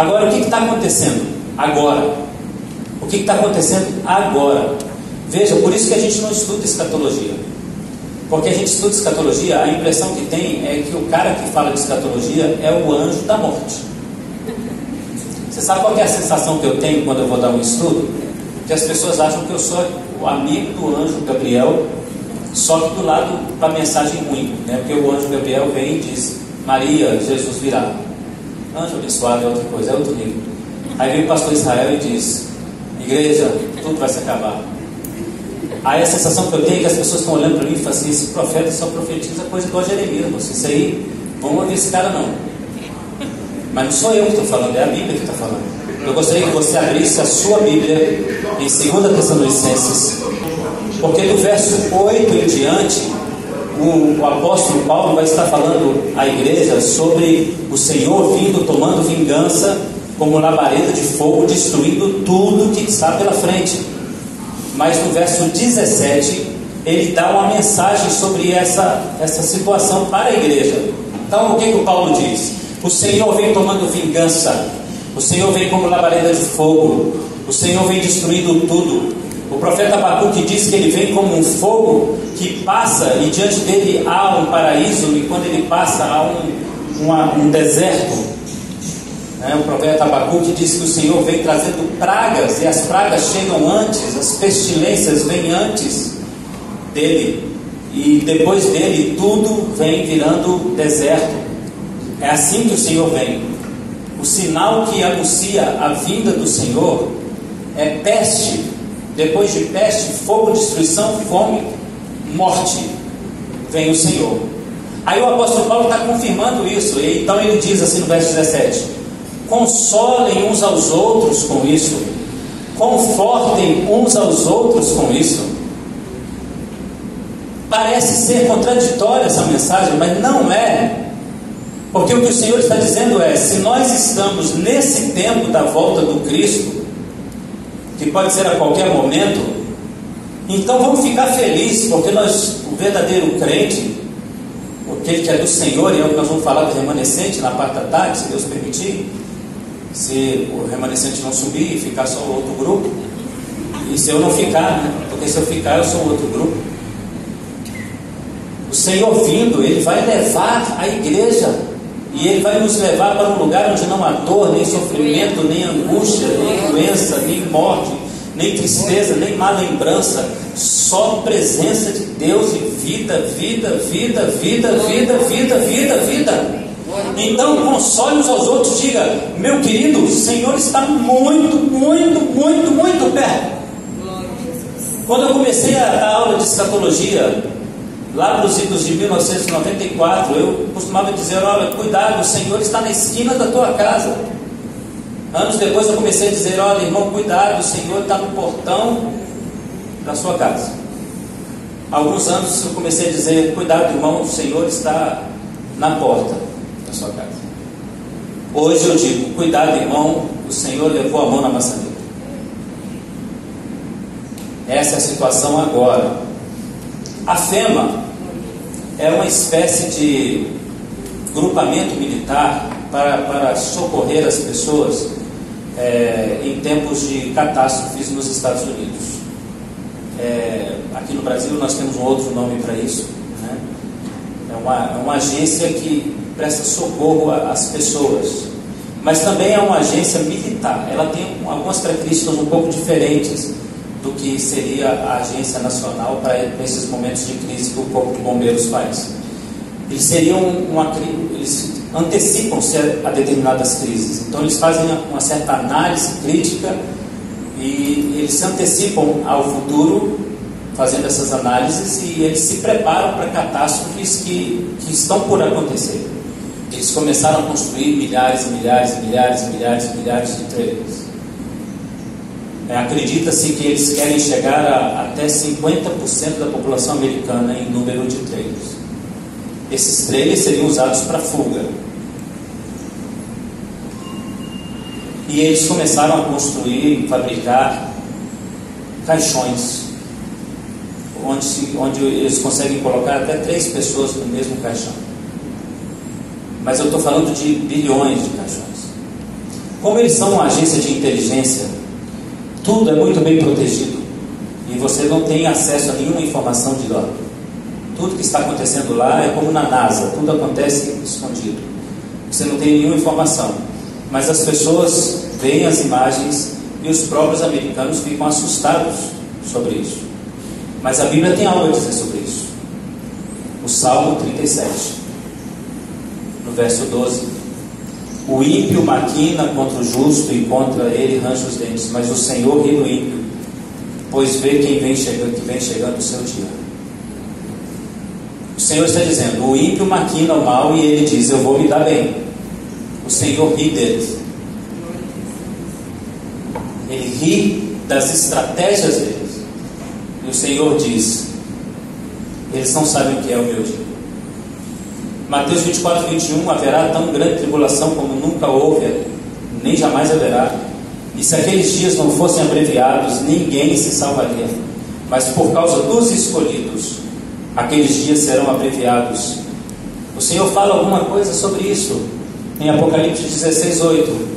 Agora, o que está acontecendo? Agora. O que está acontecendo agora? Veja, por isso que a gente não estuda escatologia. Porque a gente estuda escatologia, a impressão que tem é que o cara que fala de escatologia é o anjo da morte. Você sabe qual é a sensação que eu tenho quando eu vou dar um estudo? Que as pessoas acham que eu sou o amigo do anjo Gabriel, só que do lado da mensagem ruim, né? Porque o anjo Gabriel vem e diz: Maria, Jesus virá. Anjo abençoado é outra coisa, é outro nível. Aí vem o pastor Israel e diz: Igreja, tudo vai se acabar. Aí a sensação que eu tenho é que as pessoas estão olhando para mim e falam assim: esse profeta só profetiza coisa igual Jeremias. Você, isso aí, vamos ouvir esse cara não. Mas não sou eu que estou falando, é a Bíblia que está falando. Eu gostaria que você abrisse a sua Bíblia em 2 Tessalonicenses, porque do verso 8 em diante, o, o, apóstolo Paulo vai estar falando à igreja sobre o Senhor vindo, tomando vingança como labareda de fogo, destruindo tudo que está pela frente. Mas no verso 17, ele dá uma mensagem sobre essa, essa situação para a igreja. Então, o que, que o Paulo diz? O Senhor vem tomando vingança, o Senhor vem como labareda de fogo, o Senhor vem destruindo tudo. O profeta Abacuque diz que ele vem como um fogo que passa e diante dele há um paraíso, e quando ele passa há um, uma, um deserto. Né? O profeta Abacuque diz que o Senhor vem trazendo pragas, e as pragas chegam antes, as pestilências vêm antes dele, e depois dele tudo vem virando deserto. É assim que o Senhor vem. O sinal que anuncia a vinda do Senhor é peste, depois de peste, fogo, destruição, fome, morte. Vem o Senhor. Aí o apóstolo Paulo está confirmando isso, e então ele diz assim no verso 17: consolem uns aos outros com isso, confortem uns aos outros com isso. Parece ser contraditória essa mensagem, mas não é. Porque o que o Senhor está dizendo é: se nós estamos nesse tempo da volta do Cristo, que pode ser a qualquer momento, então vamos ficar felizes, porque nós, o verdadeiro crente, aquele que é do Senhor, e é o que nós vamos falar do remanescente na parte da tarde, se Deus permitir, se o remanescente não subir e ficar só o outro grupo, e se eu não ficar, né? porque se eu ficar eu sou outro grupo. O Senhor vindo, Ele vai levar a igreja, e Ele vai nos levar para um lugar onde não há dor, nem sofrimento, nem angústia, nem doença, nem morte, nem tristeza, nem má lembrança, só presença de Deus e vida, vida, vida, vida, vida, vida, vida, vida. Então console uns aos outros, diga, meu querido, o Senhor está muito, muito, muito, muito perto. Quando eu comecei a dar aula de escatologia, lá para os idos de 1994, eu costumava dizer, olha, cuidado, o Senhor está na esquina da tua casa. Anos depois eu comecei a dizer, olha, irmão, cuidado, o Senhor está no portão da sua casa. Alguns anos eu comecei a dizer, cuidado, irmão, o Senhor está na porta na sua casa. Hoje eu digo: cuidado, irmão, o Senhor levou a mão na maçaneta. Essa é a situação agora. A FEMA é uma espécie de grupamento militar para, para socorrer as pessoas é, em tempos de catástrofes nos Estados Unidos. É, aqui no Brasil nós temos um outro nome para isso. Né? É, uma, é uma agência que presta socorro às pessoas. Mas também é uma agência militar. Ela tem algumas características um pouco diferentes do que seria a Agência Nacional para esses momentos de crise que o Corpo de Bombeiros faz. Eles seriam uma eles antecipam-se a determinadas crises. Então eles fazem uma certa análise crítica e eles se antecipam ao futuro fazendo essas análises e eles se preparam para catástrofes que, que estão por acontecer. Eles começaram a construir milhares e milhares e milhares e milhares e milhares de trailers. É, Acredita-se que eles querem chegar a até 50% da população americana em número de trailers. Esses trailers seriam usados para fuga. E eles começaram a construir, fabricar caixões, onde, se, onde eles conseguem colocar até três pessoas no mesmo caixão mas eu estou falando de bilhões de caixões. Como eles são uma agência de inteligência, tudo é muito bem protegido e você não tem acesso a nenhuma informação de lá. Tudo que está acontecendo lá é como na NASA, tudo acontece escondido. Você não tem nenhuma informação. Mas as pessoas veem as imagens e os próprios americanos ficam assustados sobre isso. Mas a Bíblia tem algo a dizer sobre isso. O Salmo 37, no verso 12. O ímpio maquina contra o justo e contra ele range os dentes, mas o Senhor ri do ímpio, pois vê quem vem chegando, que vem chegando o seu dia. O Senhor está dizendo: o ímpio maquina o mal e ele diz: Eu vou me dar bem. O Senhor ri deles. Ele ri das estratégias deles. E o Senhor diz: Eles não sabem o que é o meu. Mateus 24, 21: Haverá tão grande tribulação como nunca houve, nem jamais haverá. E se aqueles dias não fossem abreviados, ninguém se salvaria. Mas por causa dos escolhidos, aqueles dias serão abreviados. O Senhor fala alguma coisa sobre isso em Apocalipse 16, 8.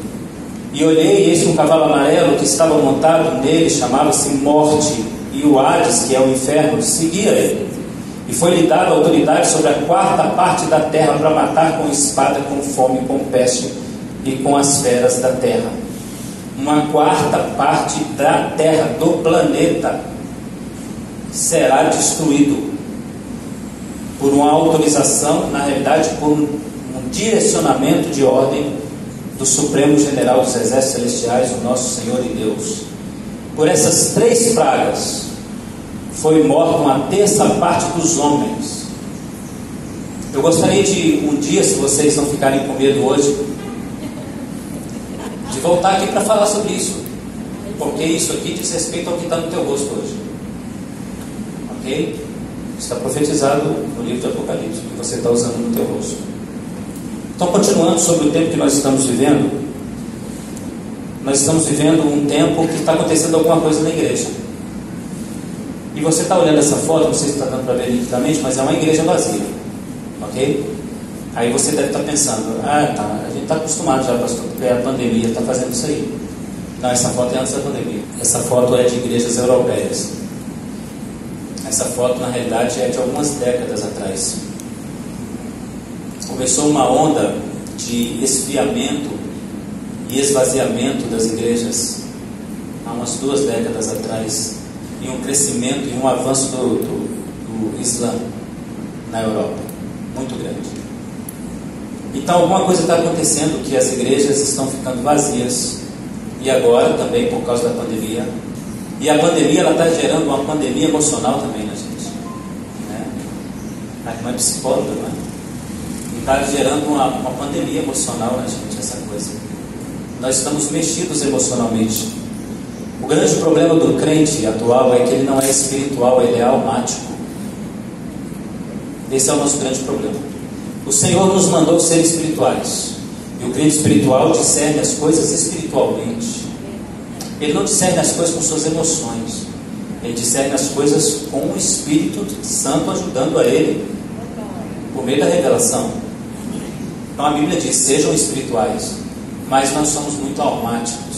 E olhei, e eis um cavalo amarelo que estava montado nele, chamava-se Morte, e o Hades, que é o inferno, seguia ele. E foi-lhe dada autoridade sobre a quarta parte da terra para matar com espada, com fome, com peste e com as feras da terra. Uma quarta parte da terra, do planeta, será destruído por uma autorização, na realidade, por um, um direcionamento de ordem do Supremo General dos Exércitos Celestiais, o nosso Senhor e Deus. Por essas três pragas foi morta uma terça parte dos homens. Eu gostaria de, um dia, se vocês não ficarem com medo hoje, de voltar aqui para falar sobre isso. Porque isso aqui diz respeito ao que está no teu rosto hoje. Ok? Está profetizado no livro de Apocalipse, que você está usando no teu rosto. Então, continuando sobre o tempo que nós estamos vivendo, nós estamos vivendo um tempo que está acontecendo alguma coisa na igreja. E você está olhando essa foto, não sei se está dando para ver nitidamente, mas é uma igreja vazia. Ok? Aí você deve estar tá pensando, ah tá, a gente está acostumado já, pastor, porque a pandemia está fazendo isso aí. Não, essa foto é antes da pandemia. Essa foto é de igrejas europeias. Essa foto, na realidade, é de algumas décadas atrás começou uma onda de esfriamento e esvaziamento das igrejas há umas duas décadas atrás, e um crescimento e um avanço do, do, do Islã na Europa, muito grande. Então alguma coisa está acontecendo que as igrejas estão ficando vazias e agora também por causa da pandemia. E a pandemia ela está gerando uma pandemia emocional também na gente. Né? A irmã é psicóloga, não é? está gerando uma, uma pandemia emocional na gente, essa coisa. Nós estamos mexidos emocionalmente. O grande problema do crente atual é que ele não é espiritual, ele é almático. Esse é o nosso grande problema. O Senhor nos mandou ser espirituais. E o crente espiritual discerne as coisas espiritualmente. Ele não discerne as coisas com suas emoções. Ele discerne as coisas com o Espírito Santo ajudando a ele por meio da revelação. Então a Bíblia diz: sejam espirituais, mas nós somos muito almáticos,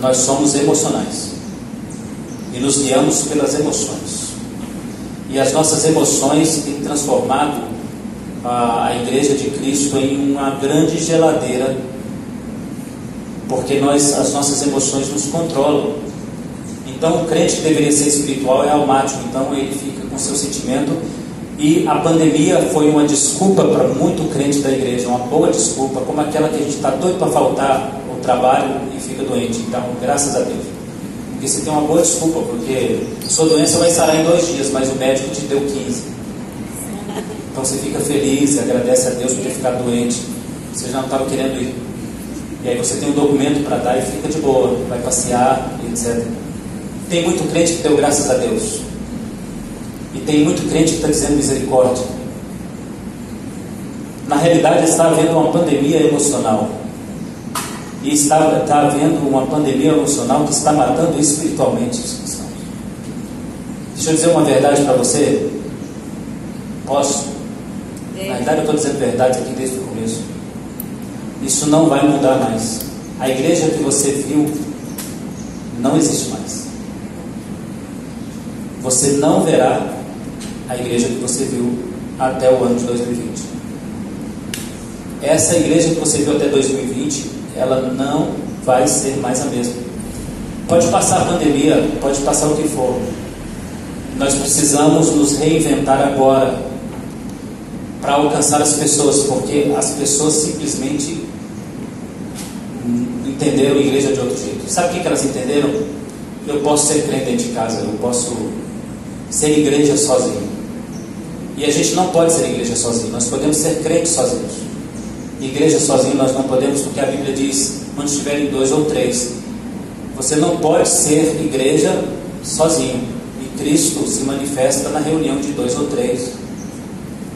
nós somos emocionais e nos guiamos pelas emoções. E as nossas emoções têm transformado a, a Igreja de Cristo em uma grande geladeira, porque nós, as nossas emoções nos controlam. Então, o crente que deveria ser espiritual é almático, então ele fica com seu sentimento e a pandemia foi uma desculpa para muito crente da igreja, uma boa desculpa, como aquela que a gente está doido para faltar trabalho e fica doente. Então, graças a Deus. Porque você tem uma boa desculpa, porque sua doença vai sarar em dois dias, mas o médico te deu 15. Então você fica feliz, agradece a Deus por ter ficado doente. Você já não estava querendo ir. E aí você tem um documento para dar e fica de boa, vai passear, etc. Tem muito crente que deu graças a Deus. E tem muito crente que está dizendo misericórdia. Na realidade, está havendo uma pandemia emocional. E está, está havendo uma pandemia emocional que está matando espiritualmente os cristãos. Deixa eu dizer uma verdade para você. Posso? Na verdade, eu estou dizendo verdade aqui desde o começo. Isso não vai mudar mais. A igreja que você viu não existe mais. Você não verá a igreja que você viu até o ano de 2020. Essa igreja que você viu até 2020, ela não vai ser mais a mesma. Pode passar a pandemia, pode passar o que for. Nós precisamos nos reinventar agora para alcançar as pessoas, porque as pessoas simplesmente entenderam a igreja de outro jeito. Sabe o que elas entenderam? Eu posso ser crente dentro de casa, eu posso ser igreja sozinho. E a gente não pode ser igreja sozinho, nós podemos ser crentes sozinhos. Igreja sozinho nós não podemos, porque a Bíblia diz: onde estiverem dois ou três, você não pode ser igreja sozinho. E Cristo se manifesta na reunião de dois ou três.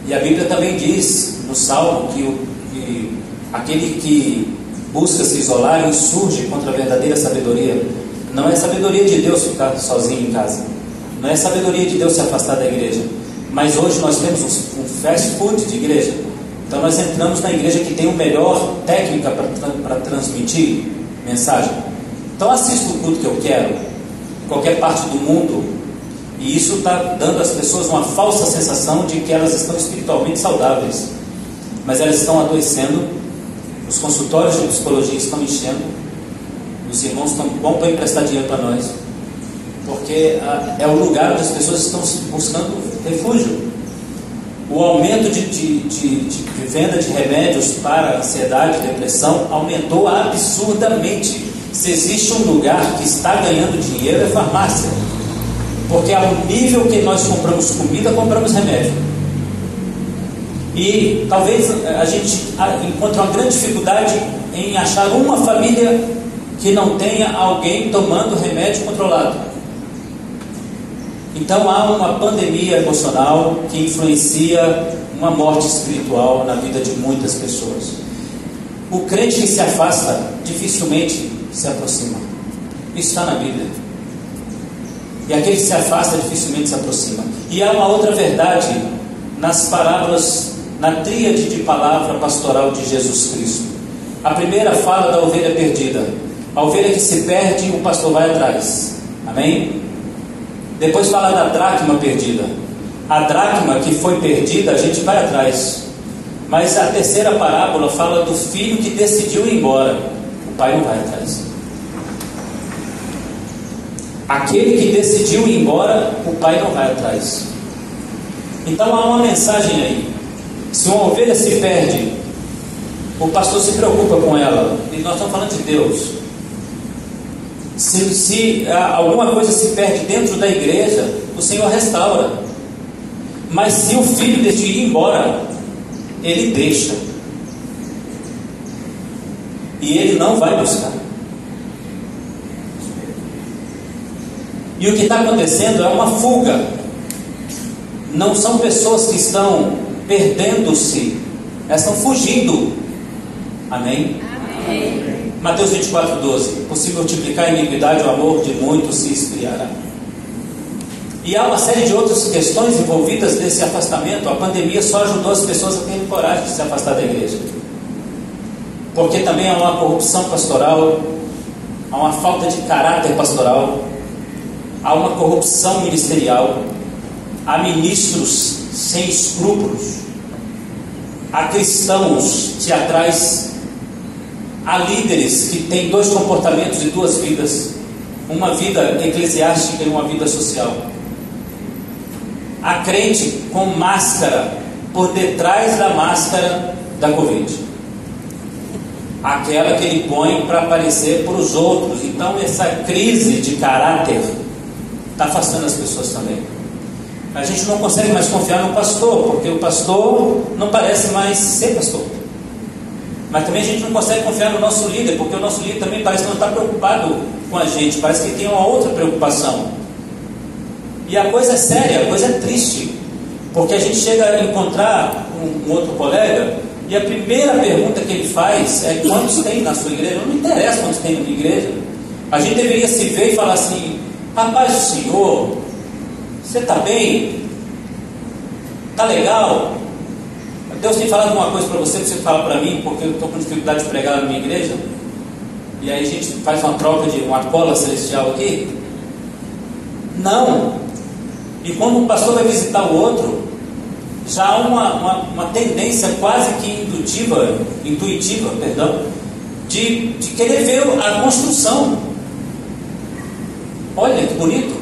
E a Bíblia também diz no Salmo que, o, que aquele que busca se isolar e surge contra a verdadeira sabedoria. Não é sabedoria de Deus ficar sozinho em casa. Não é sabedoria de Deus se afastar da igreja. Mas hoje nós temos um fast food de igreja. Então nós entramos na igreja que tem a melhor técnica para transmitir mensagem. Então assisto o culto que eu quero, em qualquer parte do mundo, e isso está dando às pessoas uma falsa sensação de que elas estão espiritualmente saudáveis. Mas elas estão adoecendo os consultórios de psicologia estão enchendo. Os irmãos estão bom para emprestar dinheiro para nós. Porque ah, é o lugar onde as pessoas estão buscando refúgio. O aumento de, de, de, de, venda de remédios para ansiedade e depressão aumentou absurdamente. Se existe um lugar que está ganhando dinheiro, é farmácia. Porque ao nível que nós compramos comida, compramos remédio. E talvez a gente encontre uma grande dificuldade em achar uma família que não tenha alguém tomando remédio controlado. Então há uma pandemia emocional que influencia uma morte espiritual na vida de muitas pessoas. O crente que se afasta dificilmente se aproxima. Isso está na Bíblia. E aquele que se afasta dificilmente se aproxima. E há uma outra verdade nas parábolas na tríade de palavra pastoral de Jesus Cristo. A primeira fala da ovelha perdida. A ovelha que se perde, o pastor vai atrás. Amém? Depois fala da dracma perdida. A dracma que foi perdida, a gente vai atrás. Mas a terceira parábola fala do filho que decidiu ir embora. O pai não vai atrás. Aquele que decidiu ir embora, o pai não vai atrás. Então há uma mensagem aí. Se uma ovelha se perde, o pastor se preocupa com ela. E nós estamos falando de Deus. Se, se ah, alguma coisa se perde dentro da igreja, o Senhor restaura. Mas se o filho decidir ir embora, ele deixa. E ele não vai buscar. E o que está acontecendo é uma fuga. Não são pessoas que estão perdendo-se, elas estão fugindo. Amém? Amém? Mateus 24, 12. Por se multiplicar a iniquidade, o amor de muitos se esfriará. E há uma série de outras questões envolvidas nesse afastamento. A pandemia só ajudou as pessoas a terem coragem de se afastar da igreja. Porque também há uma corrupção pastoral, há uma falta de caráter pastoral, há uma corrupção ministerial, há ministros sem escrúpulos, há cristãos teatrais, há líderes que têm dois comportamentos e duas vidas, uma vida eclesiástica e uma vida social. Há crente com máscara por detrás da máscara da Covid. Aquela que ele põe para aparecer para os outros. Então, essa crise de caráter está afastando as pessoas também. A gente não consegue mais confiar no pastor, porque o pastor não parece mais ser pastor. Mas também a gente não consegue confiar no nosso líder, porque o nosso líder também parece que não está preocupado com a gente, parece que tem uma outra preocupação. E a coisa é séria, a coisa é triste, porque a gente chega a encontrar um, um outro colega e a primeira pergunta que ele faz é quantos tem na sua igreja? Não interessa quantos tem na minha igreja. A gente deveria se ver e falar assim: rapaz, o senhor você está bem? Está legal? Deus tem falado alguma coisa para você que você fala para mim, porque eu estou com dificuldade de pregar na minha igreja? E aí a gente faz uma troca de uma cola celestial aqui? Não. E quando um pastor vai visitar o outro, já há uma, uma, uma tendência quase que indutiva, intuitiva, perdão, de, de querer ver a construção. Olha que bonito.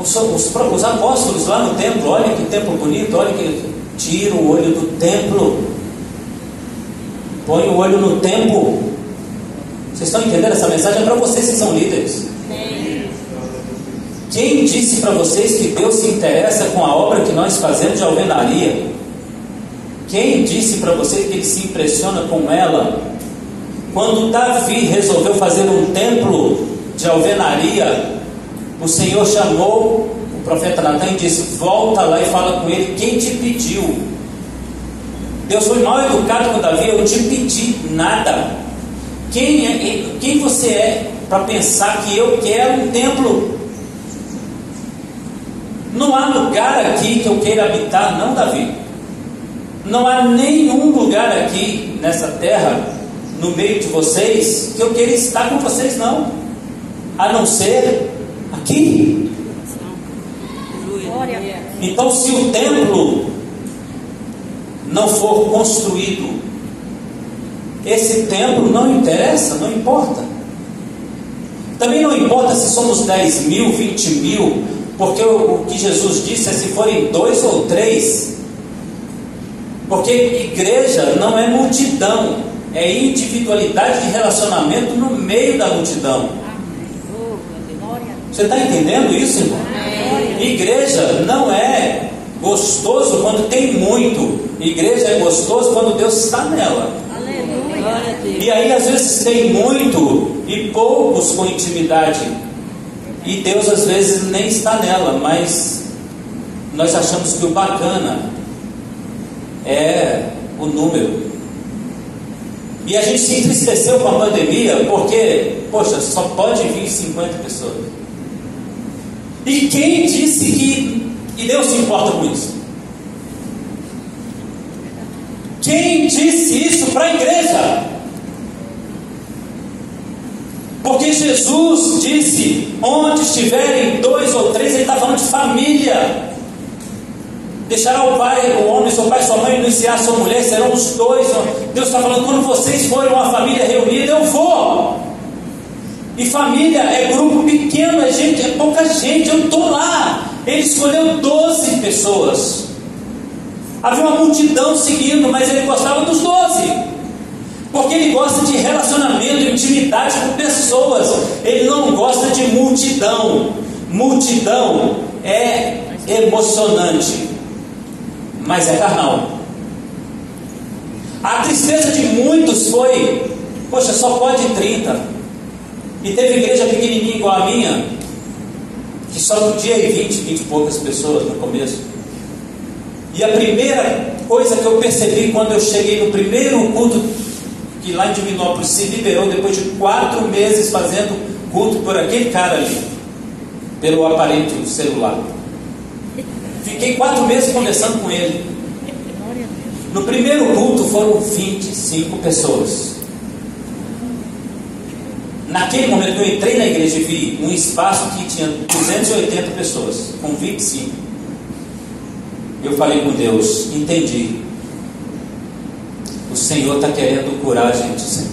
Os, os, os, apóstolos lá no templo, olha que templo bonito, olha que tira o olho do templo, põe o olho no templo. Vocês estão entendendo essa mensagem? É para vocês que são líderes. Quem disse para vocês que Deus se interessa com a obra que nós fazemos de alvenaria? Quem disse para vocês que ele se impressiona com ela? Quando Davi resolveu fazer um templo de alvenaria, o Senhor chamou o profeta Natan e disse: Volta lá e fala com ele quem te pediu. Deus foi mal educado com Davi, eu te pedi nada. Quem, é, quem você é para pensar que eu quero um templo? Não há lugar aqui que eu queira habitar, não, Davi. Não há nenhum lugar aqui nessa terra, no meio de vocês, que eu queira estar com vocês, não. A não ser aqui. Então, se o templo não for construído, esse templo não interessa, não importa. Também não importa se somos 10 mil, 20 mil, porque o, que Jesus disse é se forem dois ou três. Porque igreja não é multidão, é individualidade de relacionamento no meio da multidão. Você está entendendo isso, irmão? Igreja não é gostoso quando tem muito. Igreja é gostoso quando Deus está nela. E aí às vezes tem muito e poucos com intimidade. E Deus às vezes nem está nela, mas nós achamos que o bacana é o número. E a gente se entristeceu com a pandemia porque, poxa, só pode vir 50 pessoas. E quem disse que e Deus se importa com isso? Quem disse isso para a igreja? Porque Jesus disse: onde estiverem dois ou três, ele está falando de família. Deixará o pai, o homem, seu pai, sua mãe, iniciar sua mulher, serão os dois. Deus está falando: quando vocês forem uma família reunida, eu vou. E família é grupo pequeno, é gente, é pouca gente, eu estou lá. Ele escolheu 12 pessoas. Havia uma multidão seguindo, mas ele gostava dos 12. Porque ele gosta de relacionamento, intimidade com pessoas. Ele não gosta de multidão. Multidão é emocionante, mas é carnal. A tristeza de muitos foi: poxa, só pode 30. E teve igreja pequenininha igual a minha, que só podia ir 20, 20 e poucas pessoas no começo. E a primeira coisa que eu percebi quando eu cheguei no primeiro culto que lá em Divinópolis se liberou depois de quatro meses fazendo culto por aquele cara ali, pelo aparelho celular. Fiquei quatro meses conversando com ele. No primeiro culto foram 25 pessoas. Naquele momento que eu entrei na igreja e vi um espaço que tinha 280 pessoas, com 25. Eu falei com Deus, entendi. O Senhor está querendo curar a gente, Senhor.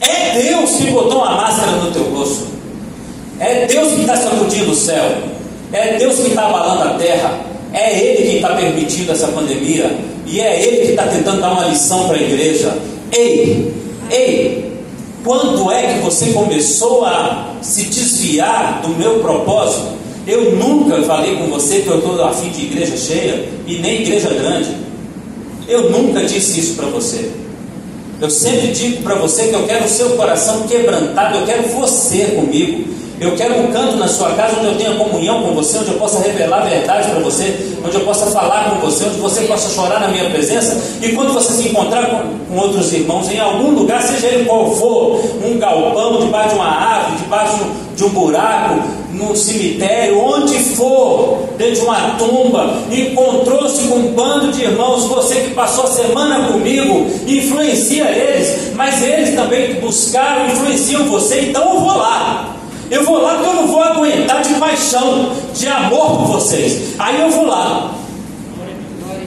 É Deus que botou uma máscara no teu rosto. É Deus que está sacudindo o céu. É Deus que está abalando a terra. É Ele que está permitindo essa pandemia. E é Ele que está tentando dar uma lição para a igreja. Ei, ei, quando é que você começou a se desviar do meu propósito? Eu nunca falei com você que eu estou a fim de igreja cheia e nem igreja grande. Eu nunca disse isso para você. Eu sempre digo para você que eu quero o seu coração quebrantado, eu quero você comigo. Eu quero um canto na sua casa onde eu tenha comunhão com você, onde eu possa revelar a verdade para você, onde eu possa falar com você, onde você possa chorar na minha presença. E quando você se encontrar com, com outros irmãos em algum lugar, seja ele qual for, um galpão, debaixo de uma árvore, debaixo de um buraco, no cemitério, onde for, dentro de uma tumba, encontrou-se com um bando de irmãos, você que passou a semana comigo, influencia eles, mas eles também buscaram, influenciam você, então eu vou lá. Eu vou lá porque eu não vou aguentar de paixão, de amor por vocês. Aí eu vou lá.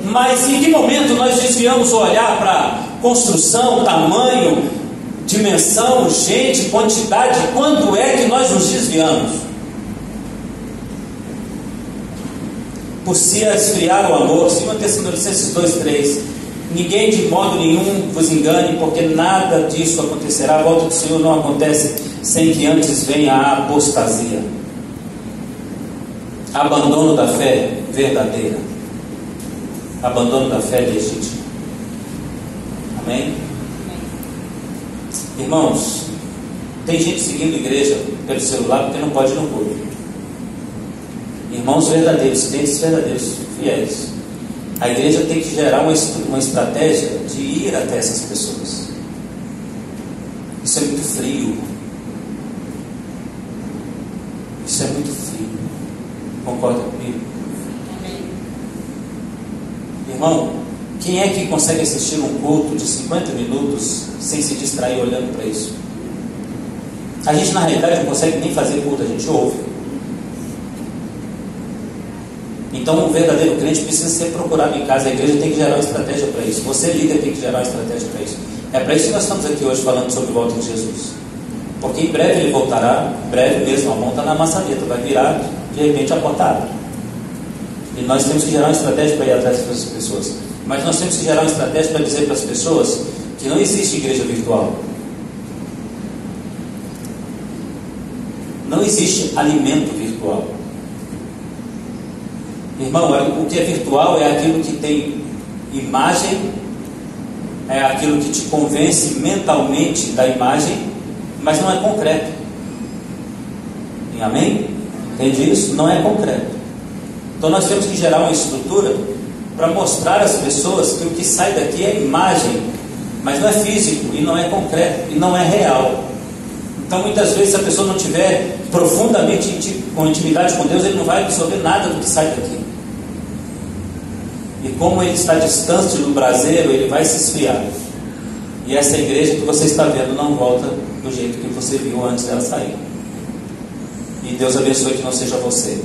Mas em que momento nós desviamos o olhar para construção, tamanho, dimensão, gente, quantidade? Quando é que nós nos desviamos? Por se esfriar o amor, 2 Tessalonicenses 2, 3. Ninguém de modo nenhum vos engane, porque nada disso acontecerá. A volta do Senhor não acontece sem que antes venha a apostasia. Abandono da fé verdadeira. Abandono da fé legítima. Amém? Irmãos, tem gente seguindo igreja pelo celular porque não pode ir no culto. Irmãos verdadeiros, crentes verdadeiros, fiéis. A igreja tem que gerar uma, uma estratégia de ir até essas pessoas. Isso é muito frio. Isso é muito frio. Concorda comigo? Irmão, quem é que consegue assistir um culto de 50 minutos sem se distrair olhando para isso? A gente na realidade não consegue nem fazer culto, a gente ouve. Então o verdadeiro crente precisa ser procurado em casa, a igreja tem que gerar uma estratégia para isso. Você líder tem que gerar uma estratégia para isso. É para isso que nós estamos aqui hoje falando sobre o volta de Jesus. Porque em breve ele voltará, breve mesmo, a mão está na maçaneta, vai virar de repente a porta E nós temos que gerar uma estratégia para ir atrás dessas pessoas. Mas nós temos que gerar uma estratégia para dizer para as pessoas que não existe igreja virtual. Não existe alimento virtual. Irmão, é, o que é virtual é aquilo que tem imagem, é aquilo que te convence mentalmente da imagem mas não é concreto. Amém? Entende isso? Não é concreto. Então nós temos que gerar uma estrutura para mostrar às pessoas que o que sai daqui é imagem, mas não é físico e não é concreto e não é real. Então muitas vezes se a pessoa não tiver profundamente com intimidade com Deus, ele não vai absorver nada do que sai daqui. E como ele está distante do braseiro, ele vai se esfriar. E essa igreja que você está vendo não volta do jeito que você viu antes dela sair. E Deus abençoe que não seja você.